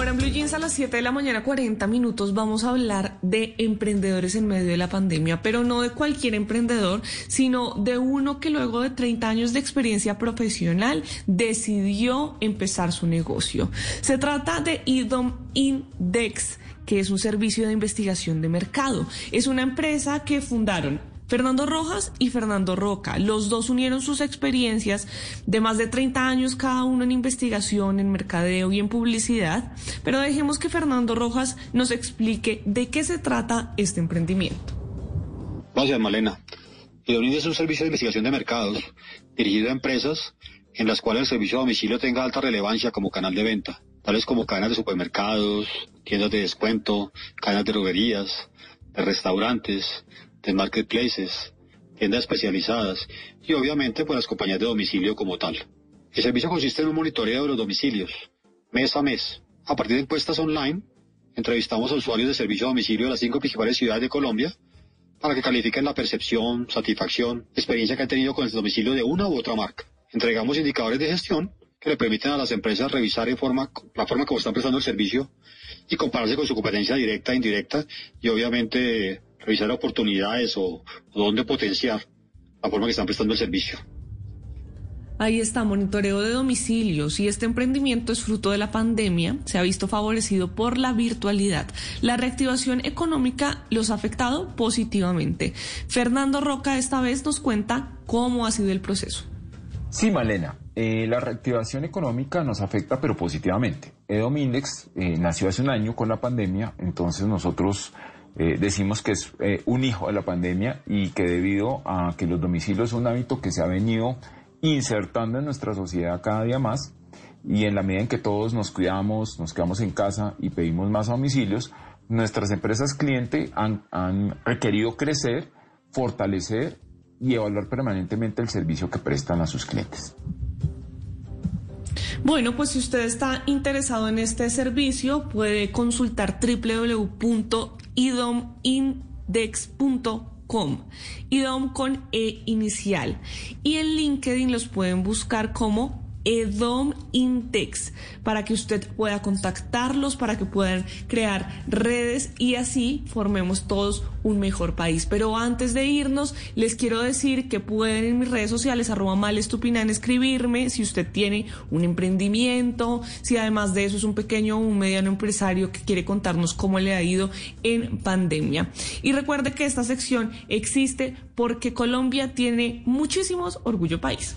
Ahora en Blue Jeans a las 7 de la mañana, 40 minutos, vamos a hablar de emprendedores en medio de la pandemia, pero no de cualquier emprendedor, sino de uno que luego de 30 años de experiencia profesional decidió empezar su negocio. Se trata de IDOM Index que es un servicio de investigación de mercado. Es una empresa que fundaron Fernando Rojas y Fernando Roca. Los dos unieron sus experiencias de más de 30 años cada uno en investigación, en mercadeo y en publicidad, pero dejemos que Fernando Rojas nos explique de qué se trata este emprendimiento. Gracias, Malena. Idonim es un servicio de investigación de mercados dirigido a empresas en las cuales el servicio a domicilio tenga alta relevancia como canal de venta, tales como cadenas de supermercados, tiendas de descuento, cadenas de droguerías, de restaurantes, de marketplaces, tiendas especializadas y obviamente por las compañías de domicilio como tal. El servicio consiste en un monitoreo de los domicilios, mes a mes. A partir de encuestas online, entrevistamos a usuarios de servicio a domicilio de las cinco principales ciudades de Colombia para que califiquen la percepción, satisfacción, experiencia que han tenido con el domicilio de una u otra marca. Entregamos indicadores de gestión que le permiten a las empresas revisar en forma, la forma como están prestando el servicio y compararse con su competencia directa e indirecta y obviamente revisar oportunidades o, o dónde potenciar la forma que están prestando el servicio. Ahí está, monitoreo de domicilios y este emprendimiento es fruto de la pandemia, se ha visto favorecido por la virtualidad. La reactivación económica los ha afectado positivamente. Fernando Roca esta vez nos cuenta cómo ha sido el proceso. Sí, Malena, eh, la reactivación económica nos afecta pero positivamente. Edom Index eh, nació hace un año con la pandemia, entonces nosotros eh, decimos que es eh, un hijo de la pandemia y que debido a que los domicilios son un hábito que se ha venido insertando en nuestra sociedad cada día más y en la medida en que todos nos cuidamos, nos quedamos en casa y pedimos más domicilios, nuestras empresas cliente han, han requerido crecer, fortalecer y evaluar permanentemente el servicio que prestan a sus clientes. Bueno, pues si usted está interesado en este servicio, puede consultar www.idomindex.com. IDOM con E inicial. Y en LinkedIn los pueden buscar como Edom Intex para que usted pueda contactarlos, para que puedan crear redes y así formemos todos un mejor país. Pero antes de irnos, les quiero decir que pueden en mis redes sociales, arroba malestupinan, escribirme si usted tiene un emprendimiento, si además de eso es un pequeño o un mediano empresario que quiere contarnos cómo le ha ido en pandemia. Y recuerde que esta sección existe porque Colombia tiene muchísimos orgullo país.